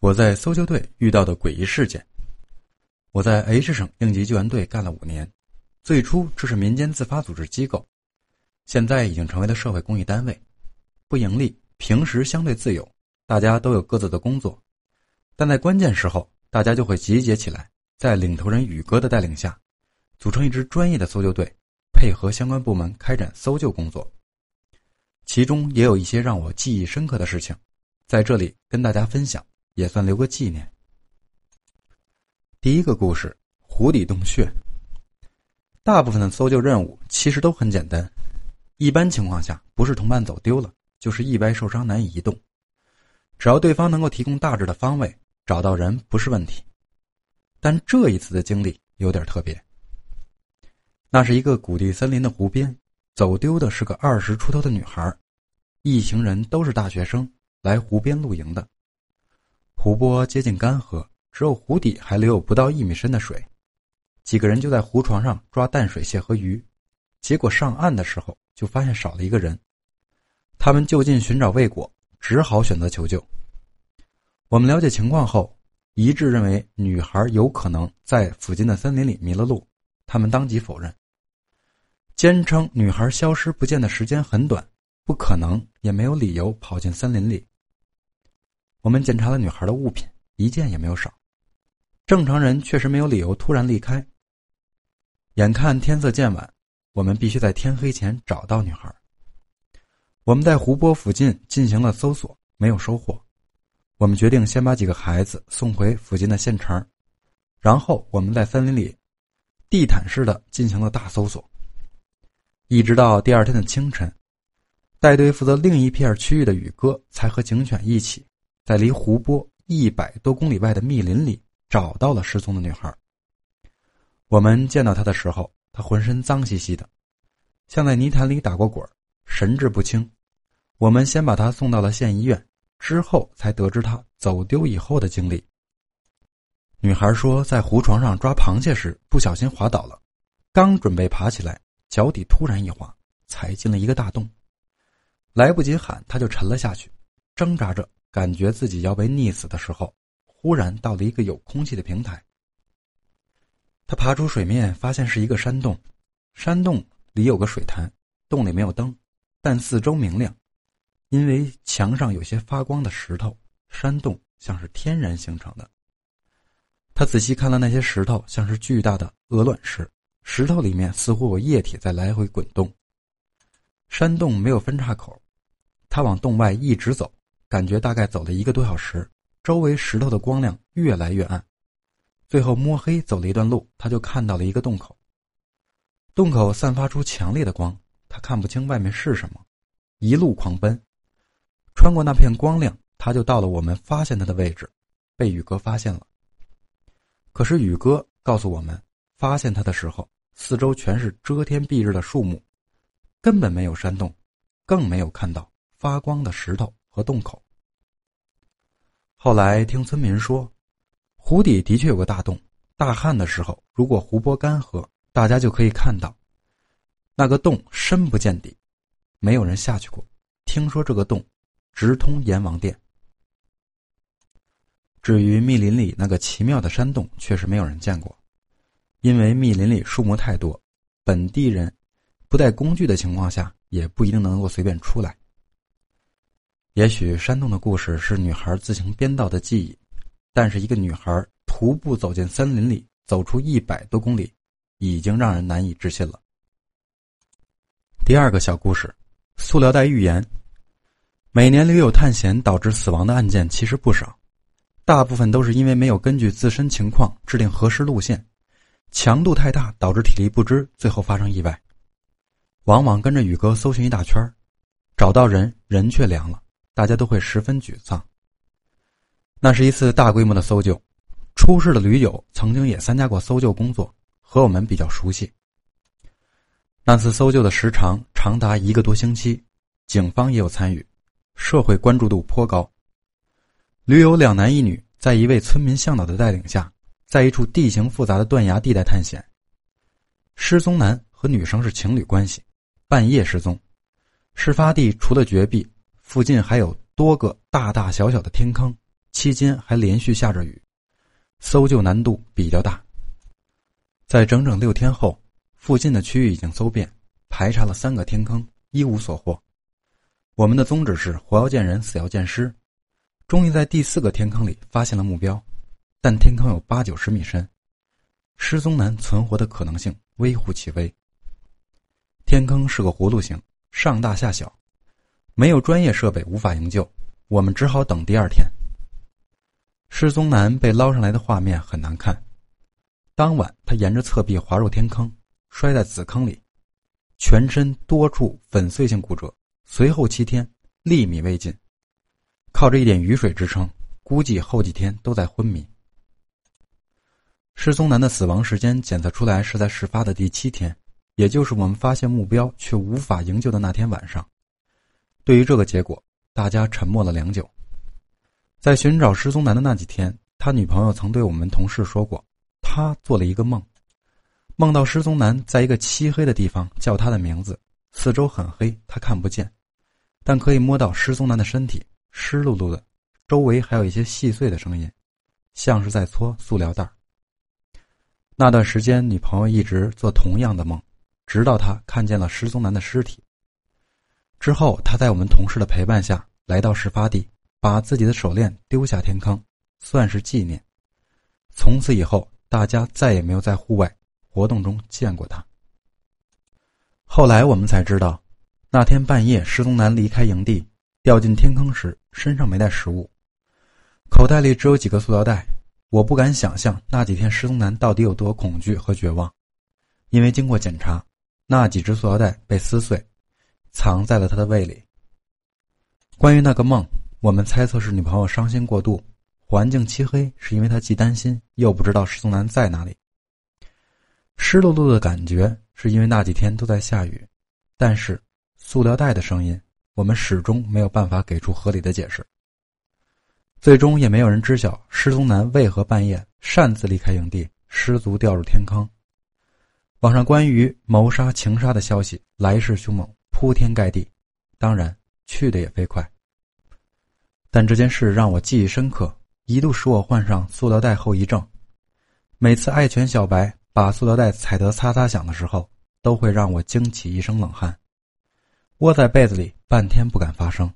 我在搜救队遇到的诡异事件。我在 H 省应急救援队干了五年，最初这是民间自发组织机构，现在已经成为了社会公益单位，不盈利，平时相对自由，大家都有各自的工作，但在关键时候，大家就会集结起来，在领头人宇哥的带领下，组成一支专业的搜救队，配合相关部门开展搜救工作。其中也有一些让我记忆深刻的事情，在这里跟大家分享。也算留个纪念。第一个故事：湖底洞穴。大部分的搜救任务其实都很简单，一般情况下不是同伴走丢了，就是意外受伤难以移动，只要对方能够提供大致的方位，找到人不是问题。但这一次的经历有点特别。那是一个谷地森林的湖边，走丢的是个二十出头的女孩，一行人都是大学生，来湖边露营的。湖泊接近干涸，只有湖底还留有不到一米深的水。几个人就在湖床上抓淡水蟹和鱼，结果上岸的时候就发现少了一个人。他们就近寻找未果，只好选择求救。我们了解情况后，一致认为女孩有可能在附近的森林里迷了路。他们当即否认，坚称女孩消失不见的时间很短，不可能，也没有理由跑进森林里。我们检查了女孩的物品，一件也没有少。正常人确实没有理由突然离开。眼看天色渐晚，我们必须在天黑前找到女孩。我们在湖泊附近进行了搜索，没有收获。我们决定先把几个孩子送回附近的县城，然后我们在森林里地毯式的进行了大搜索，一直到第二天的清晨，带队负责另一片区域的宇哥才和警犬一起。在离湖泊一百多公里外的密林里找到了失踪的女孩。我们见到她的时候，她浑身脏兮兮的，像在泥潭里打过滚，神志不清。我们先把她送到了县医院，之后才得知她走丢以后的经历。女孩说，在湖床上抓螃蟹时不小心滑倒了，刚准备爬起来，脚底突然一滑，踩进了一个大洞，来不及喊，她就沉了下去，挣扎着。感觉自己要被溺死的时候，忽然到了一个有空气的平台。他爬出水面，发现是一个山洞，山洞里有个水潭，洞里没有灯，但四周明亮，因为墙上有些发光的石头，山洞像是天然形成的。他仔细看了那些石头，像是巨大的鹅卵石，石头里面似乎有液体在来回滚动。山洞没有分叉口，他往洞外一直走。感觉大概走了一个多小时，周围石头的光亮越来越暗，最后摸黑走了一段路，他就看到了一个洞口。洞口散发出强烈的光，他看不清外面是什么，一路狂奔，穿过那片光亮，他就到了我们发现他的位置，被宇哥发现了。可是宇哥告诉我们，发现他的时候，四周全是遮天蔽日的树木，根本没有山洞，更没有看到发光的石头。和洞口。后来听村民说，湖底的确有个大洞。大旱的时候，如果湖泊干涸，大家就可以看到，那个洞深不见底，没有人下去过。听说这个洞直通阎王殿。至于密林里那个奇妙的山洞，确实没有人见过，因为密林里树木太多，本地人不带工具的情况下，也不一定能够随便出来。也许山洞的故事是女孩自行编造的记忆，但是一个女孩徒步走进森林里，走出一百多公里，已经让人难以置信了。第二个小故事：塑料袋预言。每年驴友探险导致死亡的案件其实不少，大部分都是因为没有根据自身情况制定合适路线，强度太大导致体力不支，最后发生意外。往往跟着宇哥搜寻一大圈找到人人却凉了。大家都会十分沮丧。那是一次大规模的搜救，出事的驴友曾经也参加过搜救工作，和我们比较熟悉。那次搜救的时长长达一个多星期，警方也有参与，社会关注度颇高。驴友两男一女在一位村民向导的带领下，在一处地形复杂的断崖地带探险。失踪男和女生是情侣关系，半夜失踪，事发地除了绝壁。附近还有多个大大小小的天坑，期间还连续下着雨，搜救难度比较大。在整整六天后，附近的区域已经搜遍，排查了三个天坑，一无所获。我们的宗旨是活要见人，死要见尸。终于在第四个天坑里发现了目标，但天坑有八九十米深，失踪男存活的可能性微乎其微。天坑是个葫芦形，上大下小，没有专业设备无法营救，我们只好等第二天。失踪男被捞上来的画面很难看。当晚，他沿着侧壁滑入天坑，摔在子坑里，全身多处粉碎性骨折。随后七天，粒米未进。靠着一点雨水支撑，估计后几天都在昏迷。失踪男的死亡时间检测出来是在事发的第七天，也就是我们发现目标却无法营救的那天晚上。对于这个结果，大家沉默了良久。在寻找失踪男的那几天，他女朋友曾对我们同事说过，他做了一个梦，梦到失踪男在一个漆黑的地方叫他的名字，四周很黑，他看不见，但可以摸到失踪男的身体。湿漉漉的，周围还有一些细碎的声音，像是在搓塑料袋。那段时间，女朋友一直做同样的梦，直到她看见了失踪男的尸体。之后，他在我们同事的陪伴下来到事发地，把自己的手链丢下天坑，算是纪念。从此以后，大家再也没有在户外活动中见过他。后来我们才知道，那天半夜，失踪男离开营地。掉进天坑时，身上没带食物，口袋里只有几个塑料袋。我不敢想象那几天失踪男到底有多恐惧和绝望，因为经过检查，那几只塑料袋被撕碎，藏在了他的胃里。关于那个梦，我们猜测是女朋友伤心过度，环境漆黑，是因为她既担心又不知道失踪男在哪里。湿漉漉的感觉是因为那几天都在下雨，但是塑料袋的声音。我们始终没有办法给出合理的解释。最终也没有人知晓失踪男为何半夜擅自离开营地，失足掉入天坑。网上关于谋杀、情杀的消息来势凶猛，铺天盖地，当然去的也飞快。但这件事让我记忆深刻，一度使我患上塑料袋后遗症。每次爱犬小白把塑料袋踩得擦擦响的时候，都会让我惊起一身冷汗。窝在被子里半天不敢发声。